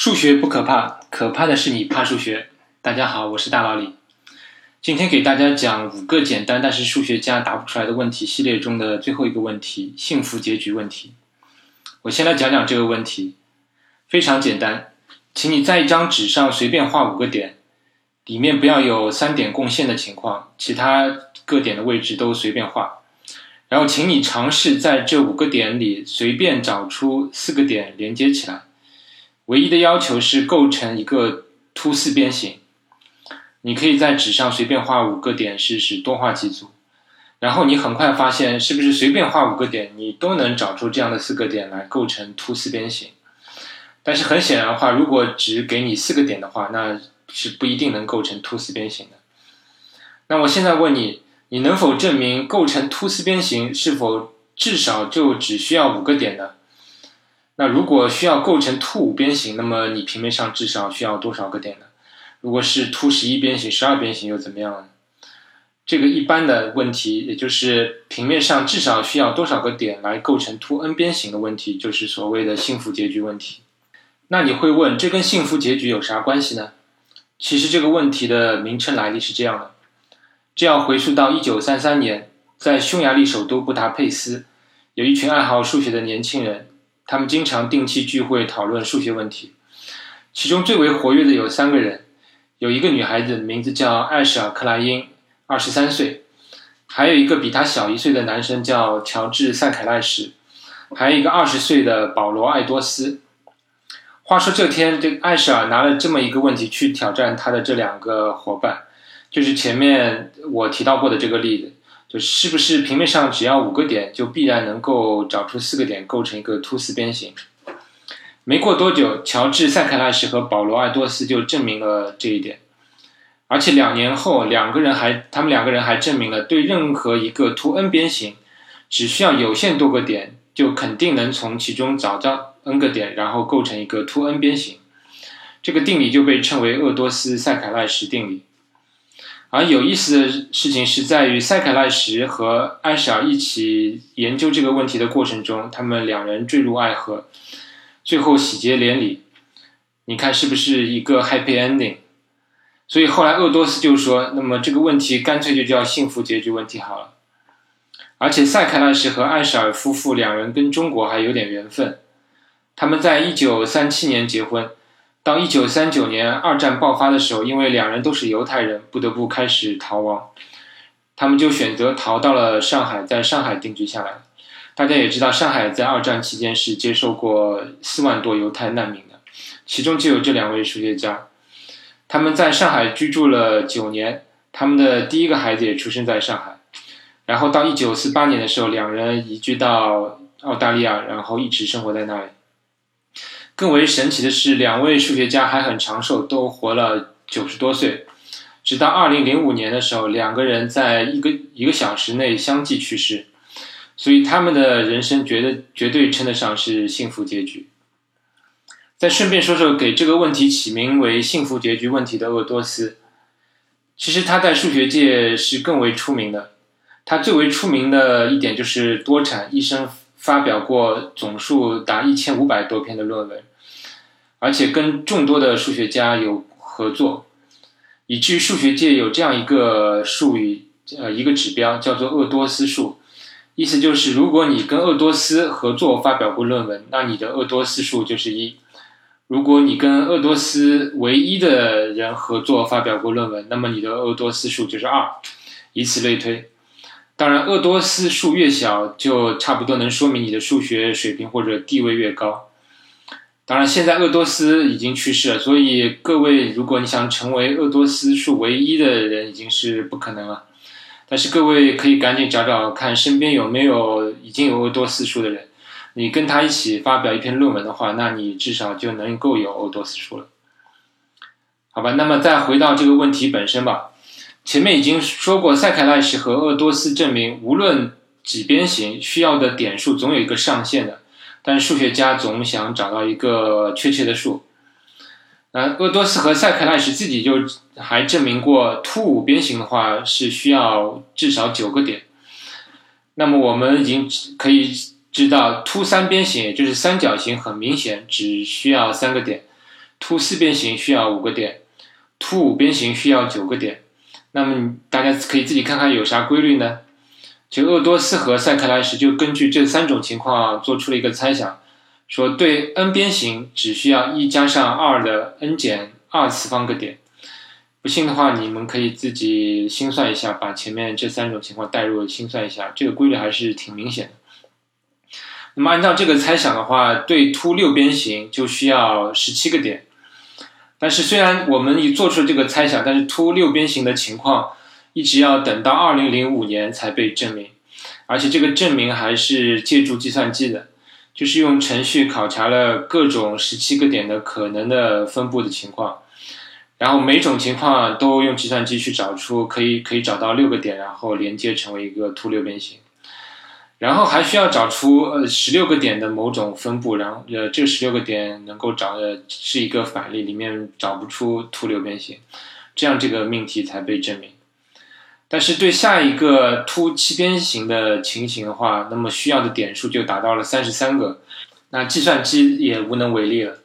数学不可怕，可怕的是你怕数学。大家好，我是大老李，今天给大家讲五个简单但是数学家答不出来的问题系列中的最后一个问题——幸福结局问题。我先来讲讲这个问题，非常简单，请你在一张纸上随便画五个点，里面不要有三点共线的情况，其他各点的位置都随便画。然后，请你尝试在这五个点里随便找出四个点连接起来。唯一的要求是构成一个凸四边形。你可以在纸上随便画五个点试试，多画几组，然后你很快发现，是不是随便画五个点，你都能找出这样的四个点来构成凸四边形？但是很显然的话，如果只给你四个点的话，那是不一定能构成凸四边形的。那我现在问你，你能否证明构成凸四边形是否至少就只需要五个点呢？那如果需要构成凸五边形，那么你平面上至少需要多少个点呢？如果是凸十一边形、十二边形又怎么样呢？这个一般的问题，也就是平面上至少需要多少个点来构成凸 n 边形的问题，就是所谓的幸福结局问题。那你会问，这跟幸福结局有啥关系呢？其实这个问题的名称来历是这样的：这要回溯到一九三三年，在匈牙利首都布达佩斯，有一群爱好数学的年轻人。他们经常定期聚会讨论数学问题，其中最为活跃的有三个人，有一个女孩子名字叫艾什尔·克莱因，二十三岁，还有一个比她小一岁的男生叫乔治·塞凯赖什，还有一个二十岁的保罗·爱多斯。话说这天，这艾什尔拿了这么一个问题去挑战他的这两个伙伴，就是前面我提到过的这个例子。就是不是平面上只要五个点，就必然能够找出四个点构成一个凸四边形？没过多久，乔治·塞克拉什和保罗·爱多斯就证明了这一点。而且两年后，两个人还他们两个人还证明了，对任何一个凸 n 边形，只需要有限多个点，就肯定能从其中找到 n 个点，然后构成一个凸 n 边形。这个定理就被称为鄂多斯塞凯赖什定理。而有意思的事情是在于，塞凯赖什和艾舍尔一起研究这个问题的过程中，他们两人坠入爱河，最后喜结连理。你看是不是一个 happy ending？所以后来鄂多斯就说：“那么这个问题干脆就叫幸福结局问题好了。”而且塞凯赖什和艾舍尔夫妇两人跟中国还有点缘分，他们在一九三七年结婚。到一九三九年二战爆发的时候，因为两人都是犹太人，不得不开始逃亡。他们就选择逃到了上海，在上海定居下来。大家也知道，上海在二战期间是接受过四万多犹太难民的，其中就有这两位数学家。他们在上海居住了九年，他们的第一个孩子也出生在上海。然后到一九四八年的时候，两人移居到澳大利亚，然后一直生活在那里。更为神奇的是，两位数学家还很长寿，都活了九十多岁。直到二零零五年的时候，两个人在一个一个小时内相继去世，所以他们的人生绝对绝对称得上是幸福结局。再顺便说说给这个问题起名为“幸福结局问题”的鄂多斯，其实他在数学界是更为出名的。他最为出名的一点就是多产，一生发表过总数达一千五百多篇的论文。而且跟众多的数学家有合作，以至于数学界有这样一个术语，呃，一个指标叫做鄂多斯数，意思就是如果你跟鄂多斯合作发表过论文，那你的鄂多斯数就是一；如果你跟鄂多斯唯一的人合作发表过论文，那么你的鄂多斯数就是二，以此类推。当然，鄂多斯数越小，就差不多能说明你的数学水平或者地位越高。当然，现在鄂多斯已经去世了，所以各位，如果你想成为鄂多斯数唯一的人，已经是不可能了。但是各位可以赶紧找找看，身边有没有已经有鄂多斯数的人，你跟他一起发表一篇论文的话，那你至少就能够有鄂多斯数了。好吧，那么再回到这个问题本身吧。前面已经说过，塞凯赖什和鄂多斯证明，无论几边形，需要的点数总有一个上限的。但数学家总想找到一个确切的数。呃，鄂多斯和塞克赖什自己就还证明过，凸五边形的话是需要至少九个点。那么我们已经可以知道，凸三边形也就是三角形，很明显只需要三个点。凸四边形需要五个点，凸五边形需要九个点。那么大家可以自己看看有啥规律呢？就鄂多斯和塞克莱什就根据这三种情况做出了一个猜想，说对 n 边形只需要一加上二的 n 减二次方个点。不信的话，你们可以自己心算一下，把前面这三种情况代入心算一下，这个规律还是挺明显的。那么按照这个猜想的话，对凸六边形就需要十七个点。但是虽然我们已做出了这个猜想，但是凸六边形的情况一直要等到二零零五年才被证明，而且这个证明还是借助计算机的，就是用程序考察了各种十七个点的可能的分布的情况，然后每种情况都用计算机去找出可以可以找到六个点，然后连接成为一个凸六边形。然后还需要找出呃十六个点的某种分布，然后呃这十六个点能够找的是一个反例，里面找不出凸六边形，这样这个命题才被证明。但是对下一个凸七边形的情形的话，那么需要的点数就达到了三十三个，那计算机也无能为力了。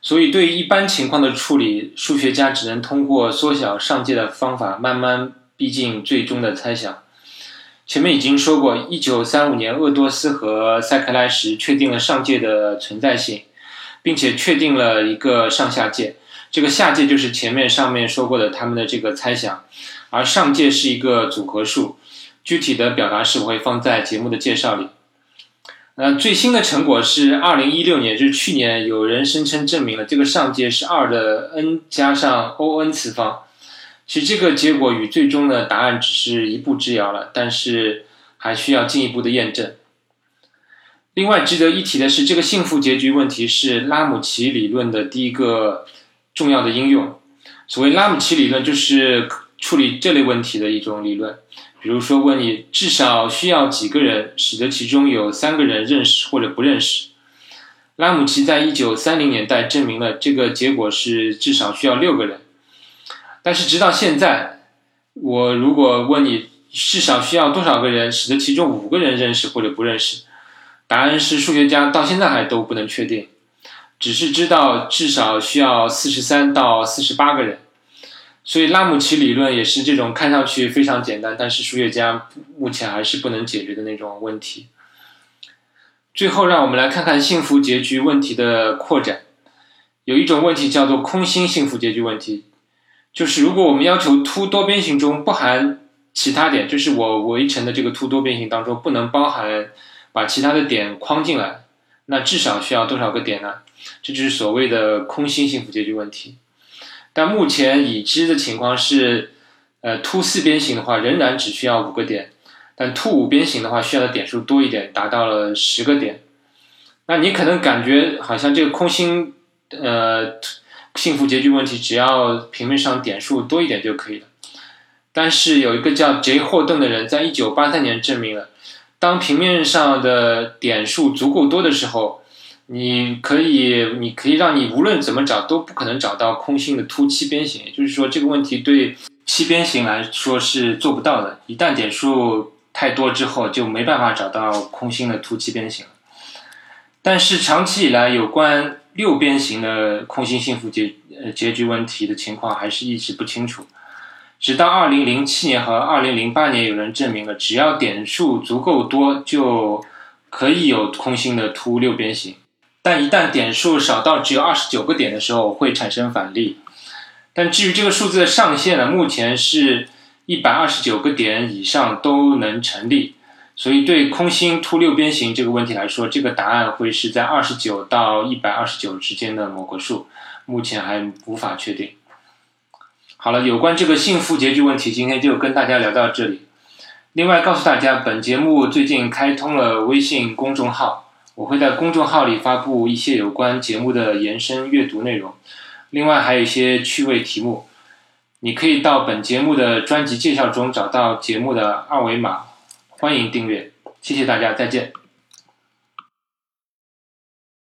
所以对于一般情况的处理，数学家只能通过缩小上界的方法，慢慢逼近最终的猜想。前面已经说过，一九三五年，鄂多斯和塞克莱什确定了上界的存在性，并且确定了一个上下界。这个下界就是前面上面说过的他们的这个猜想，而上界是一个组合数。具体的表达式我会放在节目的介绍里。那最新的成果是二零一六年，就是去年，有人声称证明了这个上界是二的 n 加上 O n 次方。其实这个结果与最终的答案只是一步之遥了，但是还需要进一步的验证。另外值得一提的是，这个幸福结局问题是拉姆齐理论的第一个重要的应用。所谓拉姆齐理论，就是处理这类问题的一种理论。比如说，问你至少需要几个人，使得其中有三个人认识或者不认识。拉姆齐在一九三零年代证明了这个结果是至少需要六个人。但是直到现在，我如果问你至少需要多少个人使得其中五个人认识或者不认识，答案是数学家到现在还都不能确定，只是知道至少需要四十三到四十八个人。所以拉姆齐理论也是这种看上去非常简单，但是数学家目前还是不能解决的那种问题。最后，让我们来看看幸福结局问题的扩展。有一种问题叫做空心幸福结局问题。就是如果我们要求凸多边形中不含其他点，就是我围成的这个凸多边形当中不能包含把其他的点框进来，那至少需要多少个点呢？这就是所谓的空心幸福结局问题。但目前已知的情况是，呃，凸四边形的话仍然只需要五个点，但凸五边形的话需要的点数多一点，达到了十个点。那你可能感觉好像这个空心，呃。幸福结局问题只要平面上点数多一点就可以了，但是有一个叫杰霍顿的人在一九八三年证明了，当平面上的点数足够多的时候，你可以你可以让你无论怎么找都不可能找到空心的凸七边形，也就是说这个问题对七边形来说是做不到的。一旦点数太多之后，就没办法找到空心的凸七边形了。但是长期以来有关。六边形的空心幸福结呃结局问题的情况还是一直不清楚，直到二零零七年和二零零八年，有人证明了只要点数足够多，就可以有空心的凸六边形。但一旦点数少到只有二十九个点的时候，会产生反例。但至于这个数字的上限呢，目前是一百二十九个点以上都能成立。所以，对空心凸六边形这个问题来说，这个答案会是在二十九到一百二十九之间的某个数，目前还无法确定。好了，有关这个幸福结局问题，今天就跟大家聊到这里。另外，告诉大家，本节目最近开通了微信公众号，我会在公众号里发布一些有关节目的延伸阅读内容，另外还有一些趣味题目，你可以到本节目的专辑介绍中找到节目的二维码。欢迎订阅，谢谢大家，再见。